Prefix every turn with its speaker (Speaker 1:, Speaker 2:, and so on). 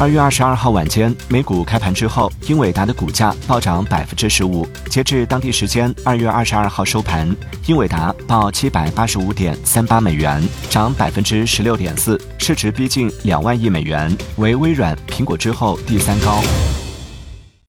Speaker 1: 二月二十二号晚间美股开盘之后英伟达的股价暴涨百分之十五截至当地时间二月二十二号收盘英伟达报七百八十五点三八美元涨百分之十六点四市值逼近两万亿美元为微软苹果之后第三高。